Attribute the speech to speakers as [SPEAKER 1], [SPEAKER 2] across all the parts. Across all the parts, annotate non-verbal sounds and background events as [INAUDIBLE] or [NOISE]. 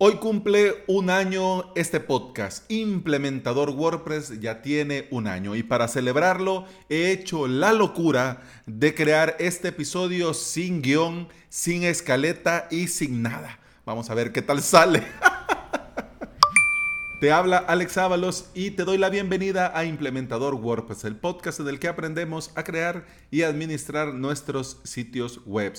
[SPEAKER 1] Hoy cumple un año este podcast. Implementador WordPress ya tiene un año y para celebrarlo he hecho la locura de crear este episodio sin guion, sin escaleta y sin nada. Vamos a ver qué tal sale. [LAUGHS] Te habla Alex Ábalos y te doy la bienvenida a Implementador WordPress, el podcast en el que aprendemos a crear y administrar nuestros sitios web.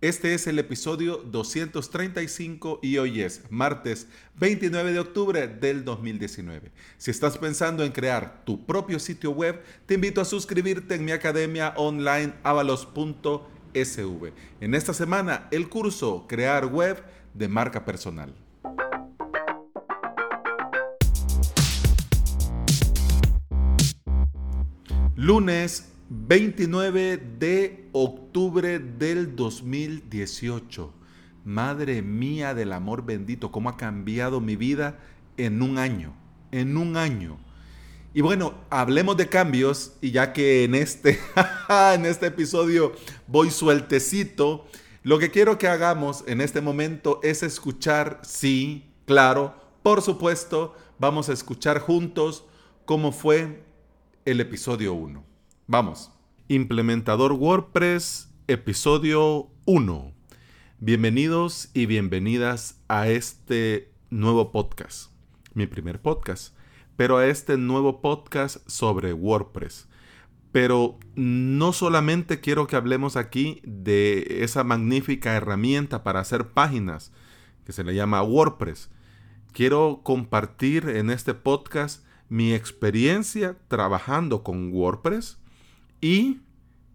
[SPEAKER 1] Este es el episodio 235 y hoy es martes 29 de octubre del 2019. Si estás pensando en crear tu propio sitio web, te invito a suscribirte en mi academia online avalos.sv. En esta semana, el curso Crear Web de marca personal. Lunes 29 de octubre del 2018. Madre mía del amor bendito, cómo ha cambiado mi vida en un año, en un año. Y bueno, hablemos de cambios y ya que en este, [LAUGHS] en este episodio voy sueltecito, lo que quiero que hagamos en este momento es escuchar, sí, claro, por supuesto, vamos a escuchar juntos cómo fue el episodio 1. Vamos. Implementador WordPress, episodio 1. Bienvenidos y bienvenidas a este nuevo podcast. Mi primer podcast. Pero a este nuevo podcast sobre WordPress. Pero no solamente quiero que hablemos aquí de esa magnífica herramienta para hacer páginas que se le llama WordPress. Quiero compartir en este podcast mi experiencia trabajando con WordPress y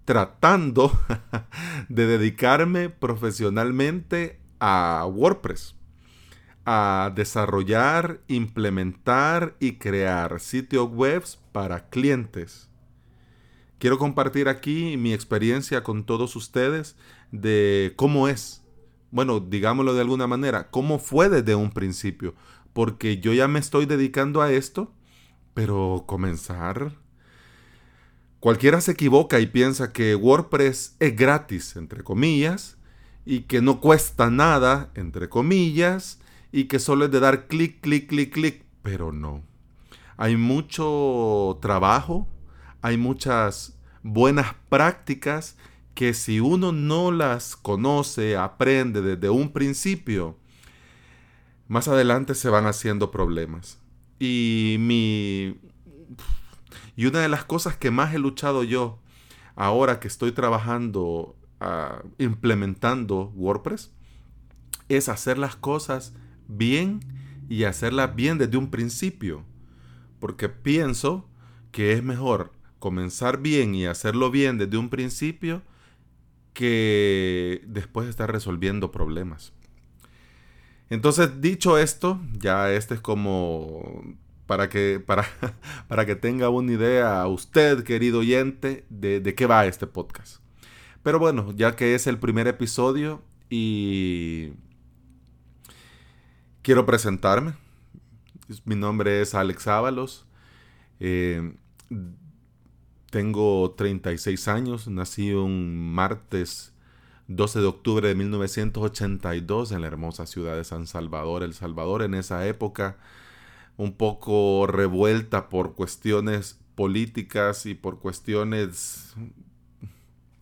[SPEAKER 1] tratando [LAUGHS] de dedicarme profesionalmente a WordPress, a desarrollar, implementar y crear sitios web para clientes. Quiero compartir aquí mi experiencia con todos ustedes de cómo es, bueno, digámoslo de alguna manera, cómo fue desde un principio, porque yo ya me estoy dedicando a esto, pero comenzar Cualquiera se equivoca y piensa que WordPress es gratis, entre comillas, y que no cuesta nada, entre comillas, y que solo es de dar clic, clic, clic, clic, pero no. Hay mucho trabajo, hay muchas buenas prácticas que si uno no las conoce, aprende desde un principio, más adelante se van haciendo problemas. Y mi y una de las cosas que más he luchado yo ahora que estoy trabajando, ah, implementando WordPress, es hacer las cosas bien y hacerlas bien desde un principio. Porque pienso que es mejor comenzar bien y hacerlo bien desde un principio que después estar resolviendo problemas. Entonces, dicho esto, ya este es como para que, para, [LAUGHS] para que tenga una idea usted, querido oyente, de, de qué va este podcast. Pero bueno, ya que es el primer episodio y quiero presentarme. Mi nombre es Alex Ábalos. Eh, tengo 36 años. Nací un martes 12 de octubre de 1982 en la hermosa ciudad de San Salvador, El Salvador. En esa época un poco revuelta por cuestiones políticas y por cuestiones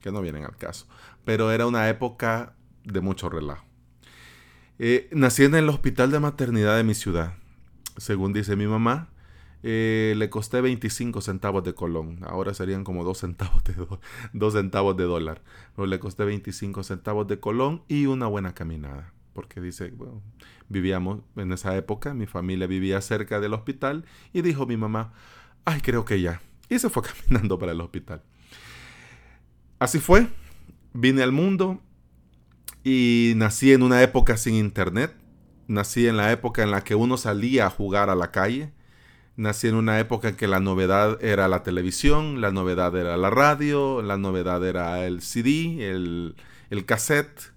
[SPEAKER 1] que no vienen al caso. Pero era una época de mucho relajo. Eh, nací en el hospital de maternidad de mi ciudad. Según dice mi mamá, eh, le costé 25 centavos de colón. Ahora serían como 2 centavos de, 2 centavos de dólar. Pero le costé 25 centavos de colón y una buena caminada porque dice, bueno, vivíamos en esa época, mi familia vivía cerca del hospital y dijo mi mamá, ay, creo que ya. Y se fue [LAUGHS] caminando para el hospital. Así fue, vine al mundo y nací en una época sin internet, nací en la época en la que uno salía a jugar a la calle, nací en una época en que la novedad era la televisión, la novedad era la radio, la novedad era el CD, el, el cassette,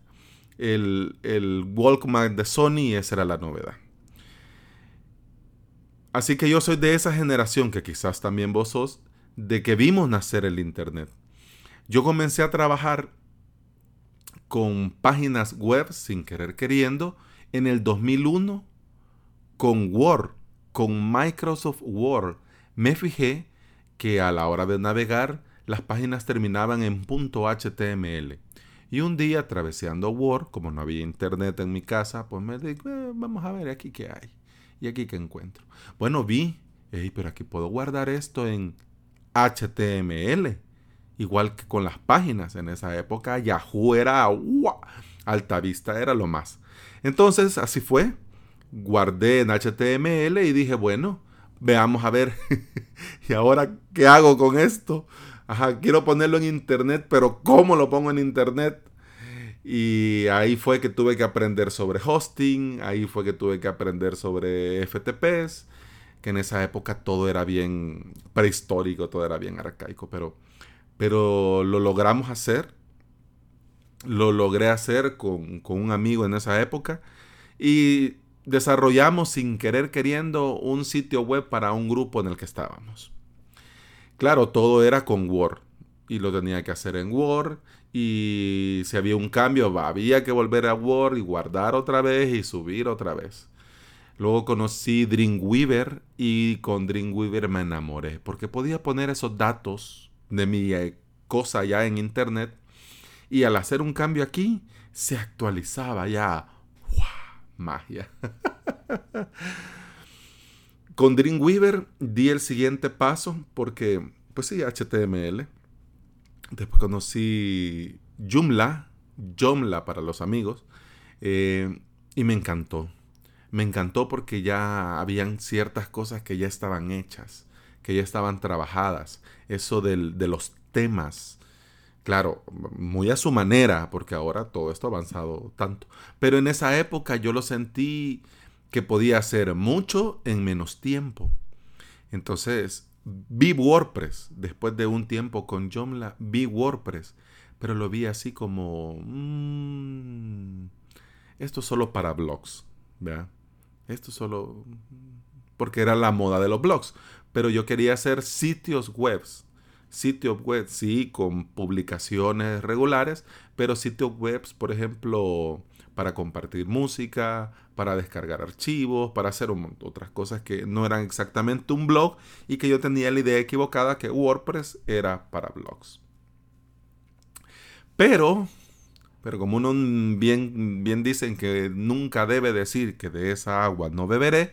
[SPEAKER 1] el, el Walkman de Sony esa era la novedad. Así que yo soy de esa generación que quizás también vos sos, de que vimos nacer el Internet. Yo comencé a trabajar con páginas web sin querer queriendo en el 2001 con Word, con Microsoft Word, me fijé que a la hora de navegar las páginas terminaban en .html. Y un día, atravesando Word, como no había internet en mi casa, pues me dije, eh, vamos a ver aquí qué hay. Y aquí qué encuentro. Bueno, vi, pero aquí puedo guardar esto en HTML. Igual que con las páginas. En esa época Yahoo era, ¡wow! Alta Vista era lo más. Entonces, así fue. Guardé en HTML y dije, bueno, veamos a ver. [LAUGHS] ¿Y ahora qué hago con esto? Ajá, quiero ponerlo en internet, pero ¿cómo lo pongo en internet? Y ahí fue que tuve que aprender sobre hosting, ahí fue que tuve que aprender sobre FTPs, que en esa época todo era bien prehistórico, todo era bien arcaico, pero, pero lo logramos hacer, lo logré hacer con, con un amigo en esa época y desarrollamos sin querer queriendo un sitio web para un grupo en el que estábamos. Claro, todo era con Word y lo tenía que hacer en Word y si había un cambio había que volver a Word y guardar otra vez y subir otra vez. Luego conocí Dreamweaver y con Dreamweaver me enamoré porque podía poner esos datos de mi eh, cosa ya en internet y al hacer un cambio aquí se actualizaba ya. ¡Wow! Magia. [LAUGHS] Con Dreamweaver di el siguiente paso porque, pues sí, HTML. Después conocí Joomla, Joomla para los amigos, eh, y me encantó. Me encantó porque ya habían ciertas cosas que ya estaban hechas, que ya estaban trabajadas. Eso de los temas. Claro, muy a su manera, porque ahora todo esto ha avanzado tanto. Pero en esa época yo lo sentí que podía hacer mucho en menos tiempo. Entonces, vi WordPress después de un tiempo con Joomla, vi WordPress, pero lo vi así como, mm, esto es solo para blogs, ¿verdad? Esto solo, porque era la moda de los blogs, pero yo quería hacer sitios webs, sitios web, sí, con publicaciones regulares, pero sitios webs, por ejemplo, para compartir música, para descargar archivos, para hacer otras cosas que no eran exactamente un blog y que yo tenía la idea equivocada que WordPress era para blogs. Pero, pero como uno bien, bien dicen que nunca debe decir que de esa agua no beberé,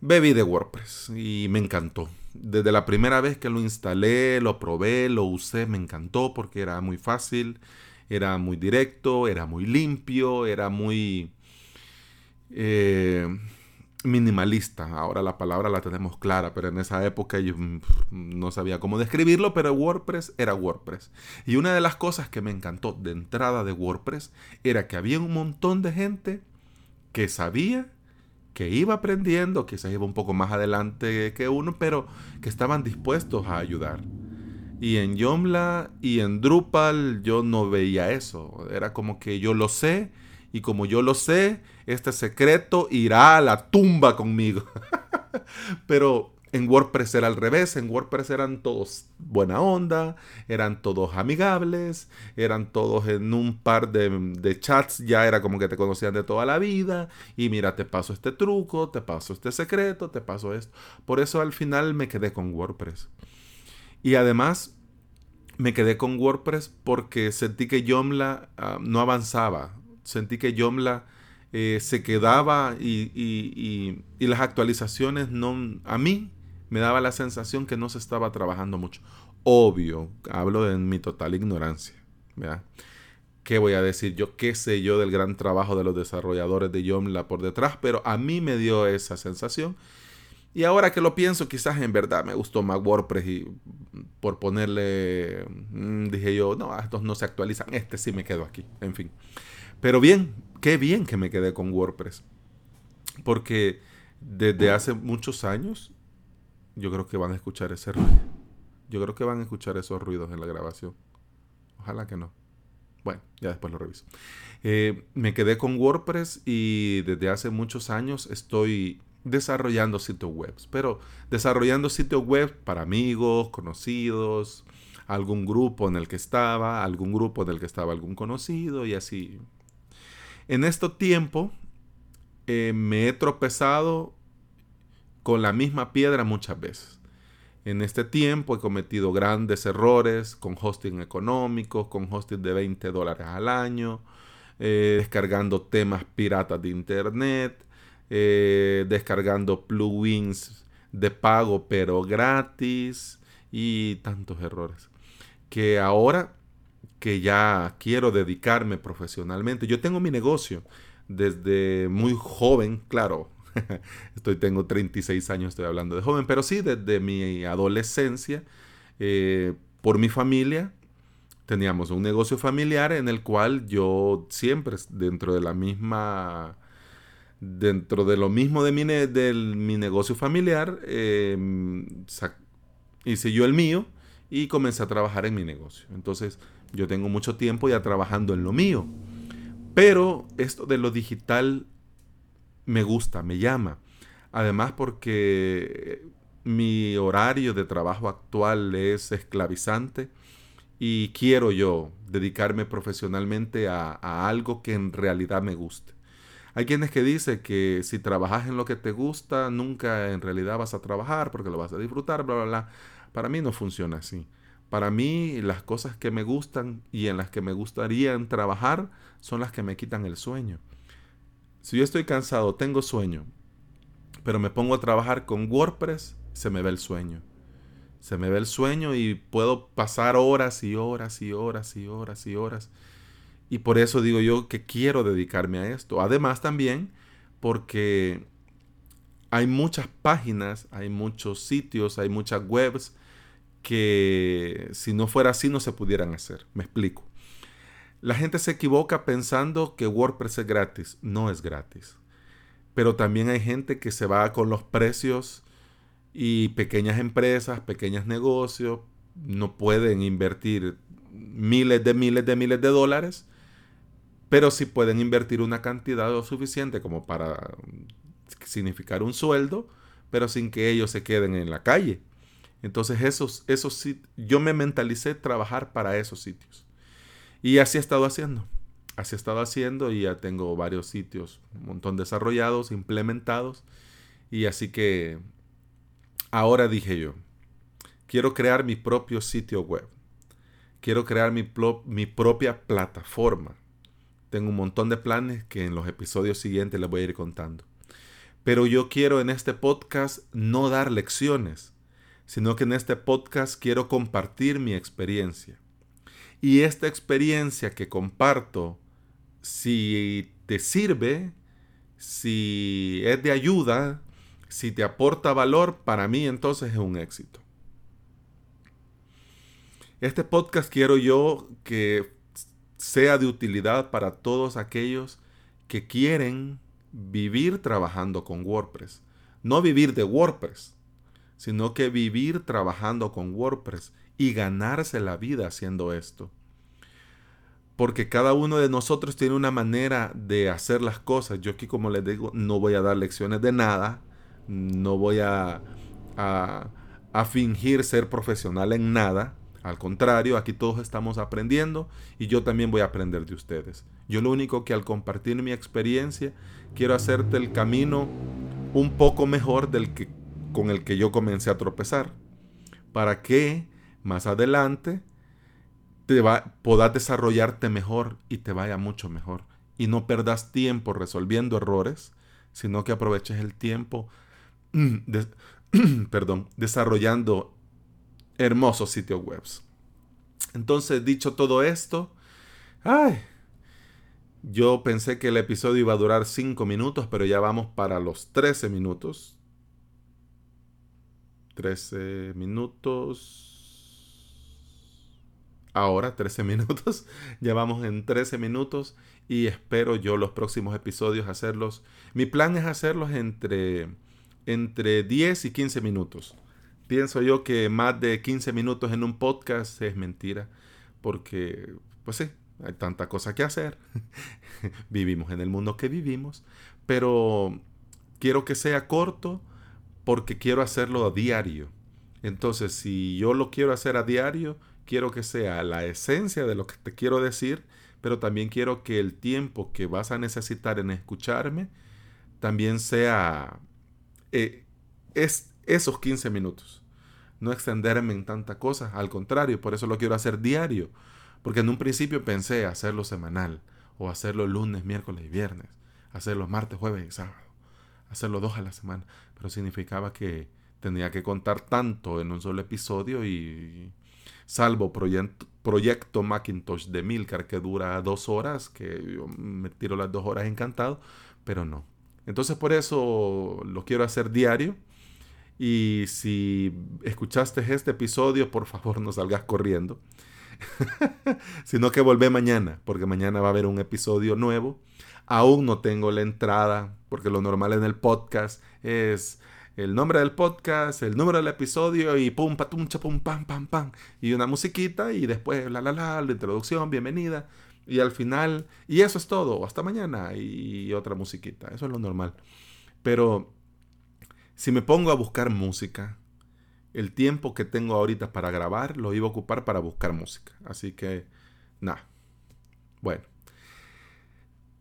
[SPEAKER 1] bebí de WordPress y me encantó. Desde la primera vez que lo instalé, lo probé, lo usé, me encantó porque era muy fácil era muy directo, era muy limpio, era muy eh, minimalista. Ahora la palabra la tenemos clara, pero en esa época yo mm, no sabía cómo describirlo, pero WordPress era WordPress. Y una de las cosas que me encantó de entrada de WordPress era que había un montón de gente que sabía que iba aprendiendo, quizás iba un poco más adelante que uno, pero que estaban dispuestos a ayudar. Y en Yomla y en Drupal yo no veía eso. Era como que yo lo sé y como yo lo sé, este secreto irá a la tumba conmigo. [LAUGHS] Pero en WordPress era al revés, en WordPress eran todos buena onda, eran todos amigables, eran todos en un par de, chats, ya era como que te conocían de toda la vida, y mira, te paso este truco, te paso este secreto, te paso esto. Por eso al final me quedé con WordPress. Y además me quedé con WordPress porque sentí que Joomla ah, no avanzaba. Sentí que Joomla eh, se quedaba y, las actualizaciones no... A mí me daba la sensación que no se estaba trabajando mucho. Obvio, hablo de mi total ignorancia. ¿Qué voy a decir yo? ¿Qué sé yo del gran trabajo de los desarrolladores de Joomla por detrás? Pero a mí me dio esa sensación y ahora que lo pienso, quizás en verdad me gustó más WordPress y por ponerle, mm, dije yo, no, estos no se actualizan, este sí me quedo aquí, en fin. Pero bien, qué bien que me quedé con WordPress. Porque desde hace muchos años, yo creo que van a escuchar ese ruido. Yo creo que van a escuchar esos ruidos en la grabación. Ojalá que no. Bueno, ya después lo reviso. Eh, me quedé con WordPress y desde hace muchos años estoy desarrollando sitios web, pero desarrollando sitios web para amigos, conocidos, algún grupo en el que estaba, algún grupo en el que estaba algún conocido y así. En este tiempo eh, me he tropezado con la misma piedra muchas veces. En este tiempo he cometido grandes errores con hosting económicos, con hosting de 20 dólares al año, eh, descargando temas piratas de internet, eh, descargando plugins de pago pero gratis y tantos errores. Que ahora que ya quiero dedicarme profesionalmente, yo tengo mi negocio desde muy joven, claro, [LAUGHS] estoy, tengo 36 años, estoy hablando de joven, pero sí, desde mi adolescencia, eh, por mi familia, teníamos un negocio familiar en el cual yo siempre, dentro de la misma, dentro de lo mismo de mi, negocio familiar, em, hice yo el mío y comencé a trabajar en mi negocio. Entonces, yo tengo mucho tiempo ya trabajando en lo mío. Pero esto de lo digital me gusta, me llama. Además porque mi horario de trabajo actual es esclavizante y quiero yo dedicarme profesionalmente a, algo que en realidad me guste. Hay quienes que dicen que si trabajas en lo que te gusta, nunca en realidad vas a trabajar porque lo vas a disfrutar, bla, bla, bla. Para mí no funciona así. Para mí las cosas que me gustan y en las que me gustaría trabajar son las que me quitan el sueño. Si yo estoy cansado, tengo sueño, pero me pongo a trabajar con WordPress, se me ve el sueño. Se me ve el sueño y puedo pasar horas y horas y horas y horas y horas. Y por eso digo yo que quiero dedicarme a esto. Además también porque hay muchas páginas, hay muchos sitios, hay muchas webs que si no fuera así no se pudieran hacer. Me explico. La gente se equivoca pensando que WordPress es gratis. No es gratis. Pero también hay gente que se va con los precios y pequeñas empresas, pequeños negocios, no pueden invertir miles de miles de miles de dólares, pero sí pueden invertir una cantidad suficiente como para significar un sueldo, pero sin que ellos se queden en la calle. Entonces esos, esos yo me mentalicé trabajar para esos sitios. Y así he estado haciendo. Así he estado haciendo y ya tengo varios sitios, un montón desarrollados, implementados. Y así que ahora dije yo, quiero crear mi propio sitio web. Quiero crear mi propia plataforma. Tengo un montón de planes que en los episodios siguientes les voy a ir contando. Pero yo quiero en este podcast no dar lecciones, sino que en este podcast quiero compartir mi experiencia. Y esta experiencia que comparto, si te sirve, si es de ayuda, si te aporta valor, para mí entonces es un éxito. Este podcast quiero yo que sea de utilidad para todos aquellos que quieren vivir trabajando con WordPress. No vivir de WordPress, sino que vivir trabajando con WordPress y ganarse la vida haciendo esto. Porque cada uno de nosotros tiene una manera de hacer las cosas. Yo aquí, como les digo, no voy a dar lecciones de nada. No voy a, a, fingir ser profesional en nada. Al contrario, aquí todos estamos aprendiendo y yo también voy a aprender de ustedes. Yo lo único que al compartir mi experiencia quiero hacerte el camino un poco mejor del que con el que yo comencé a tropezar, para que más adelante te va, puedas desarrollarte mejor y te vaya mucho mejor. Y no perdas tiempo resolviendo errores, sino que aproveches el tiempo [CLEARS THROAT] [CLEARS THROAT] perdón, desarrollando hermosos sitios web. Entonces, dicho todo esto, ay, yo pensé que el episodio iba a durar 5 minutos, pero ya vamos para los 13 minutos. 13 minutos. Ahora 13 [LAUGHS] minutos. ya vamos en 13 minutos y espero yo los próximos episodios hacerlos. Mi plan es hacerlos entre, entre 10 y 15 minutos. Pienso yo que más de 15 minutos en un podcast es mentira. Porque, pues sí, hay tanta cosa que hacer. [LAUGHS] vivimos en el mundo que vivimos. Pero quiero que sea corto porque quiero hacerlo a diario. Entonces, si yo lo quiero hacer a diario, quiero que sea la esencia de lo que te quiero decir, pero también quiero que el tiempo que vas a necesitar en escucharme también sea eh, es esos 15 minutos. No extenderme en tanta cosa, al contrario, por eso lo quiero hacer diario, porque en un principio pensé hacerlo semanal, o hacerlo lunes, miércoles y viernes, hacerlo martes, jueves y sábado, hacerlo dos a la semana, pero significaba que tenía que contar tanto en un solo episodio y salvo proyecto, proyecto Macintosh de Milcar que dura dos horas, que yo me tiro las dos horas encantado, pero no. Entonces por eso lo quiero hacer diario. Y si escuchaste este episodio, por favor no salgas corriendo. [LAUGHS] sino que volvé mañana, porque mañana va a haber un episodio nuevo. Aún no tengo la entrada, porque lo normal en el podcast es el nombre del podcast, el número del episodio y pum, patum, chapum, pam, pam, pam. Y una musiquita y después la, la, la, la introducción, bienvenida. Y al final, y eso es todo, hasta mañana y otra musiquita, eso es lo normal. Pero si me pongo a buscar música, el tiempo que tengo ahorita para grabar lo iba a ocupar para buscar música. Así que, nada. Bueno.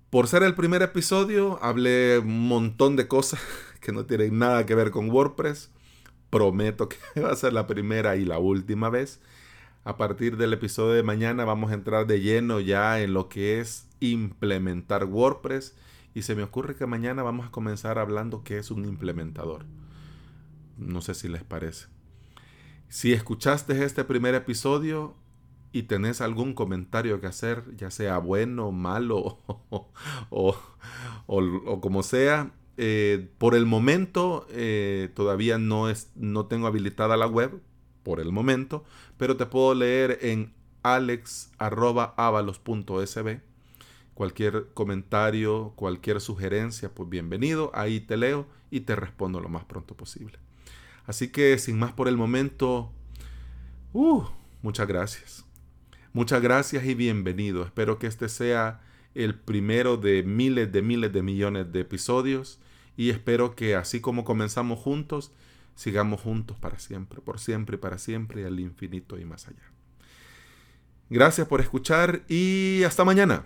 [SPEAKER 1] Por ser el primer episodio, hablé un montón de cosas [LAUGHS] que no tienen nada que ver con WordPress. Prometo que [LAUGHS] va a ser la primera y la última vez. A partir del episodio de mañana vamos a entrar de lleno ya en lo que es implementar WordPress. Y se me ocurre que mañana vamos a comenzar hablando qué es un implementador. No sé si les parece. Si escuchaste este primer episodio y tenés algún comentario que hacer, ya sea bueno, malo [LAUGHS] o, como sea, eh, por el momento eh, todavía no, es, no tengo habilitada la web, por el momento, pero te puedo leer en alex.avalos.sb. Cualquier comentario, cualquier sugerencia, pues bienvenido. Ahí te leo y te respondo lo más pronto posible. Así que sin más por el momento, uh, muchas gracias. Muchas gracias y bienvenido. Espero que este sea el primero de miles de miles de millones de episodios y espero que así como comenzamos juntos, sigamos juntos para siempre, por siempre y para siempre al infinito y más allá. Gracias por escuchar y hasta mañana.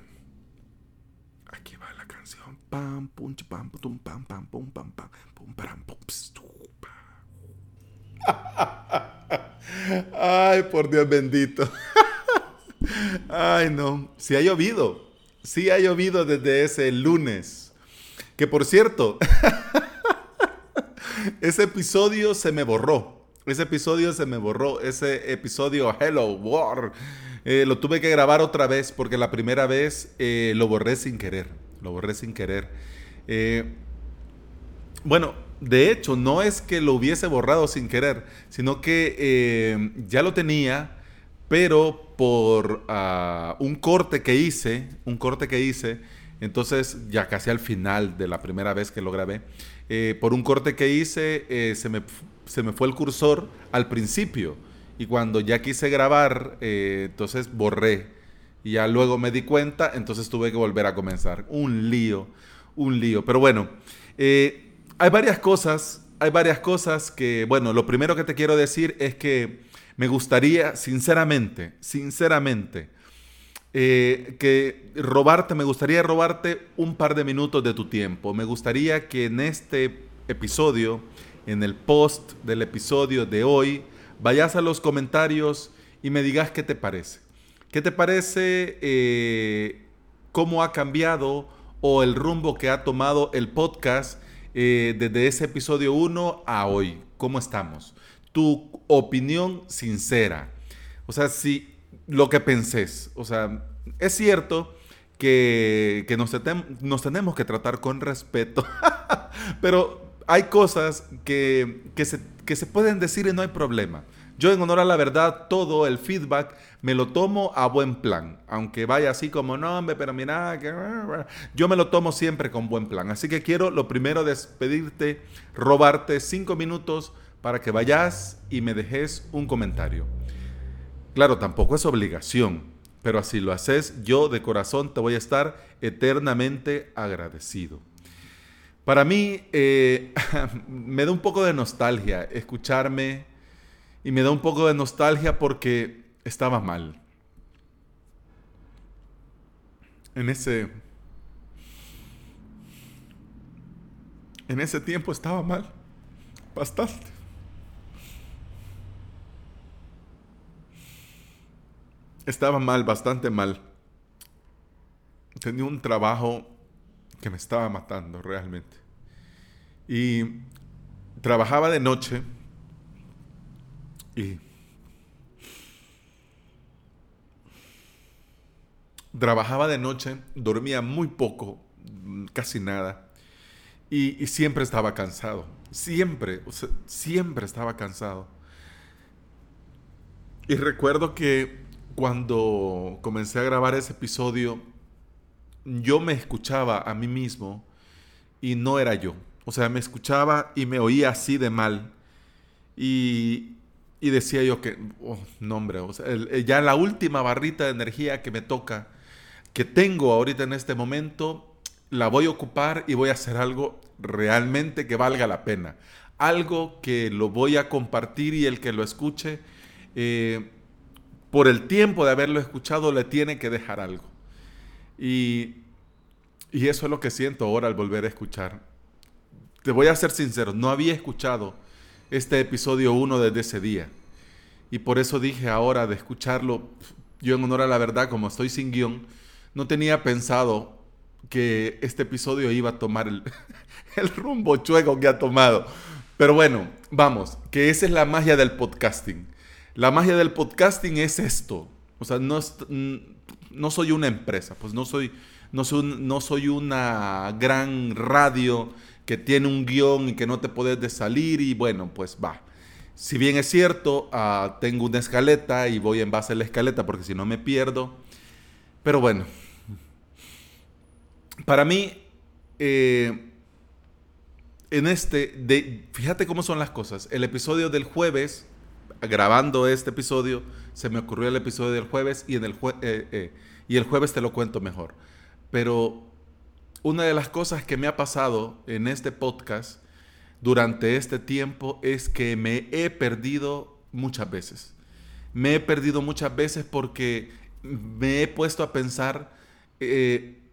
[SPEAKER 1] Aquí va la canción. Pam, pum, pam, pum, pam, pam, pum, pam, pam, pum, pam, pum, [LAUGHS] Ay, por Dios bendito. [LAUGHS] Ay, no. Si ha llovido. Sí ha llovido desde ese lunes. Que por cierto, [LAUGHS] ese episodio se me borró. Ese episodio se me borró. Ese episodio Hello War. Eh, lo tuve que grabar otra vez porque la primera vez eh, lo borré sin querer. Lo borré sin querer. Eh, bueno, de hecho, no es que lo hubiese borrado sin querer, sino que eh, ya lo tenía, pero por ah, un corte que hice, un corte que hice, entonces ya casi al final de la primera vez que lo grabé, eh, por un corte que hice, se, me, se, me, fue el cursor al principio. Y cuando ya quise grabar, entonces borré. Y ya luego me di cuenta, entonces tuve que volver a comenzar. Un lío, un lío. Pero bueno, hay varias cosas, hay varias cosas que, bueno, lo primero que te quiero decir es que me gustaría, sinceramente, sinceramente, eh, que robarte, me gustaría robarte un par de minutos de tu tiempo. Me gustaría que en este episodio, en el post del episodio de hoy, vayas a los comentarios y me digas qué te parece. ¿Qué te parece? Eh, ¿Cómo ha cambiado o el rumbo que ha tomado el podcast? Eh, desde ese episodio 1 a hoy. ¿Cómo estamos? Tu opinión sincera. O sea, si lo que pensés. O sea, es cierto que, nos, nos, tenemos que tratar con respeto, [LAUGHS] pero hay cosas que, se, que se pueden decir y no hay problema. Yo en honor a la verdad, todo el feedback me lo tomo a buen plan. Aunque vaya así como, no, hombre, pero mira, que... yo me lo tomo siempre con buen plan. Así que quiero lo primero despedirte, robarte cinco minutos para que vayas y me dejes un comentario. Claro, tampoco es obligación, pero así lo haces, yo de corazón te voy a estar eternamente agradecido. Para mí eh, [LAUGHS] me da un poco de nostalgia escucharme y me da un poco de nostalgia porque estaba mal. En ese... en ese tiempo estaba mal, bastante. Estaba mal, bastante mal. Tenía un trabajo que me estaba matando realmente. Y trabajaba de noche y trabajaba de noche, dormía muy poco, casi nada, y, siempre estaba cansado, siempre, siempre estaba cansado. Y recuerdo que cuando comencé a grabar ese episodio, yo me escuchaba a mí mismo y no era yo. O sea, me escuchaba y me oía así de mal. Y, decía yo que, oh, no hombre, sea, ya la última barrita de energía que me toca, que tengo ahorita en este momento, la voy a ocupar y voy a hacer algo realmente que valga la pena. Algo que lo voy a compartir y el que lo escuche, eh, por el tiempo de haberlo escuchado, le tiene que dejar algo. Y, y eso es lo que siento ahora al volver a escuchar. Te voy a ser sincero, no había escuchado este episodio 1 desde ese día. Y por eso dije ahora de escucharlo, yo en honor a la verdad, como estoy sin guion, no tenía pensado que este episodio iba a tomar el, [LAUGHS] el rumbo chueco que ha tomado. Pero bueno, vamos, que esa es la magia del podcasting. La magia del podcasting es esto. O sea, no, no soy una empresa, pues no soy, no soy, no soy una gran radio que tiene un guion y que no te puedes de salir y bueno, pues va. Si bien es cierto, ah, tengo una escaleta y voy en base a la escaleta porque si no me pierdo. Pero bueno, para mí, eh, en este, fíjate cómo son las cosas. El episodio del jueves, grabando este episodio, se me ocurrió el episodio del jueves y, en el, eh, eh, y el jueves te lo cuento mejor. Pero una de las cosas que me ha pasado en este podcast durante este tiempo es que me he perdido muchas veces. Me he perdido muchas veces porque me he puesto a pensar eh,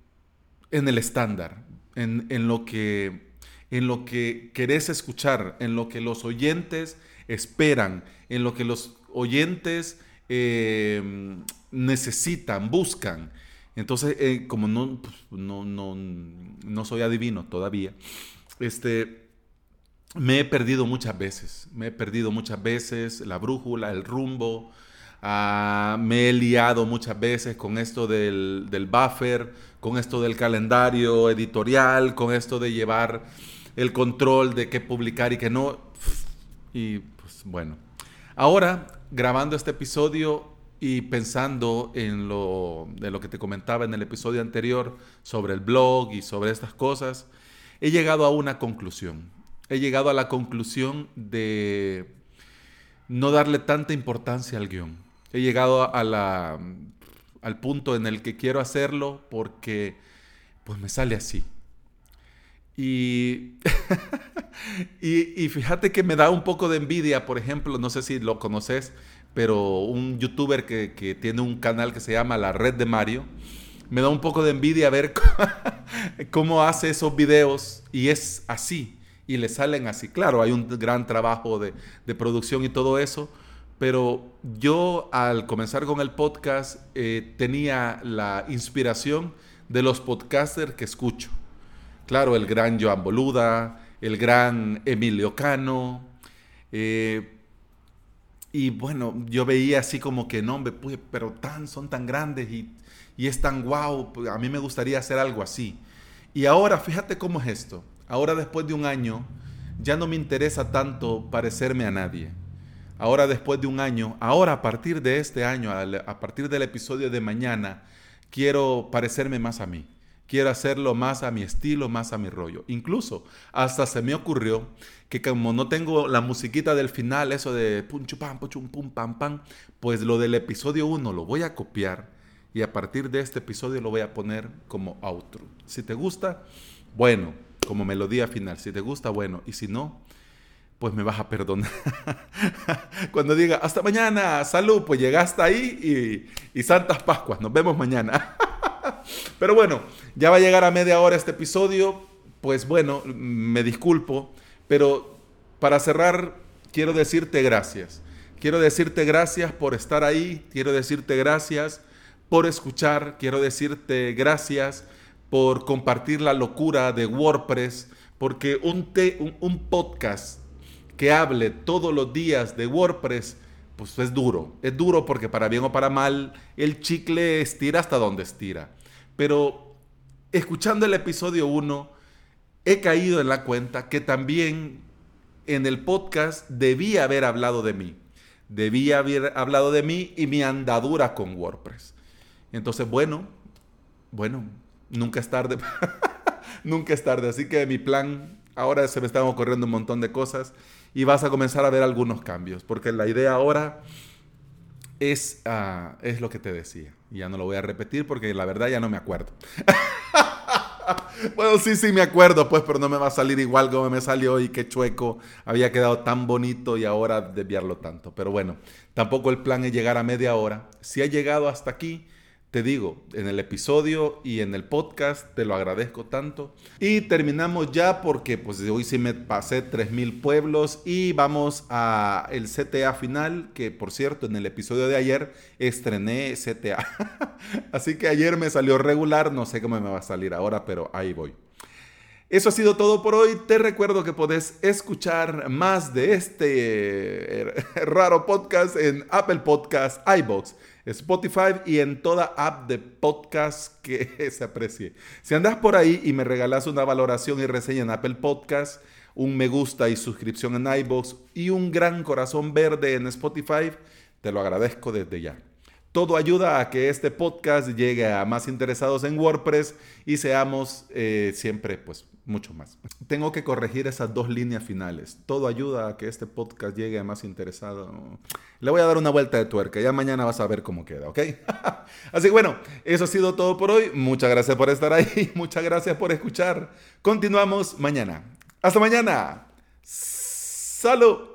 [SPEAKER 1] en el estándar, en, lo que, en lo que querés escuchar, en lo que los oyentes esperan, en lo que los oyentes eh, necesitan, buscan. Entonces, eh, como pues, no, no, no, soy adivino todavía, este, me he perdido muchas veces. Me he perdido muchas veces la brújula, el rumbo. Ah, me he liado muchas veces con esto del, del buffer, con esto del calendario editorial, con esto de llevar el control de qué publicar y qué no. Y pues bueno. Ahora, grabando este episodio, y pensando en lo, de lo que te comentaba en el episodio anterior sobre el blog y sobre estas cosas, he llegado a una conclusión. He llegado a la conclusión de no darle tanta importancia al guion. He llegado a la, al punto en el que quiero hacerlo porque pues me sale así. Y, [LAUGHS] y, y, fíjate que me da un poco de envidia, por ejemplo, no sé si lo conoces, pero un youtuber que, tiene un canal que se llama La Red de Mario, me da un poco de envidia ver [LAUGHS] cómo hace esos videos y es así, y le salen así. Claro, hay un gran trabajo de, producción y todo eso, pero yo al comenzar con el podcast eh, tenía la inspiración de los podcasters que escucho. Claro, el gran Joan Boluda, el gran Emilio Cano, eh, y bueno, yo veía así como que, no, hombre, pues, pero tan, son tan grandes y, y es tan guau, pues, a mí me gustaría hacer algo así. Y ahora, fíjate cómo es esto. Ahora, después de un año, ya no me interesa tanto parecerme a nadie. Ahora, después de un año, ahora a partir de este año, a partir del episodio de mañana, quiero parecerme más a mí. Quiero hacerlo más a mi estilo, más a mi rollo. Incluso hasta se me ocurrió que como no tengo la musiquita del final, eso de pum pam pum pum pam pam, pues lo del episodio 1 lo voy a copiar y a partir de este episodio lo voy a poner como outro. Si te gusta, bueno, como melodía final. Si te gusta, bueno. Y si no, pues me vas a perdonar. [LAUGHS] Cuando diga, hasta mañana, salud, pues llega hasta ahí y, y Santas Pascuas. Nos vemos mañana. [LAUGHS] Pero bueno, ya va a llegar a media hora este episodio. pues bueno, me disculpo, pero para cerrar, quiero decirte gracias. Quiero decirte gracias por estar ahí, quiero decirte gracias por escuchar, quiero decirte gracias por compartir la locura de WordPress, porque un, un, podcast que hable todos los días de WordPress, pues es duro. Es duro porque para bien o para mal, el chicle estira hasta donde estira. Pero escuchando el episodio 1, he caído en la cuenta que también en el podcast debía haber hablado de mí. Debía haber hablado de mí y mi andadura con WordPress. Entonces, bueno, bueno, nunca es tarde. [LAUGHS] nunca es tarde. Así que mi plan, ahora se me están ocurriendo un montón de cosas y vas a comenzar a ver algunos cambios. Porque la idea ahora es, ah, es lo que te decía. Ya no lo voy a repetir porque la verdad ya no me acuerdo. [LAUGHS] bueno, sí, sí, me acuerdo, pues, pero no me va a salir igual como me salió y qué chueco había quedado tan bonito y ahora desviarlo tanto. Pero bueno, tampoco el plan es llegar a media hora. Si ha llegado hasta aquí, te digo, en el episodio y en el podcast, te lo agradezco tanto. Y terminamos ya porque pues hoy sí me pasé 3.000 pueblos y vamos a el CTA final, que por cierto, en el episodio de ayer estrené CTA. [LAUGHS] Así que ayer me salió regular, no sé cómo me va a salir ahora, pero ahí voy. Eso ha sido todo por hoy. Te recuerdo que podés escuchar más de este eh, [LAUGHS] raro podcast en Apple Podcasts, iBox, Spotify y en toda app de podcast que [LAUGHS] se aprecie. Si andas por ahí y me regalas una valoración y reseña en Apple Podcasts, un me gusta y suscripción en iBox y un gran corazón verde en Spotify, te lo agradezco desde ya. Todo ayuda a que este podcast llegue a más interesados en WordPress y seamos eh, siempre pues mucho más. Tengo que corregir esas dos líneas finales. Todo ayuda a que este podcast llegue a más interesado. Le voy a dar una vuelta de tuerca. Ya mañana vas a ver cómo queda, ¿ok? [LAUGHS] Así que bueno, eso ha sido todo por hoy. Muchas gracias por estar ahí. [LAUGHS] Muchas gracias por escuchar. Continuamos mañana. Hasta mañana. Salud.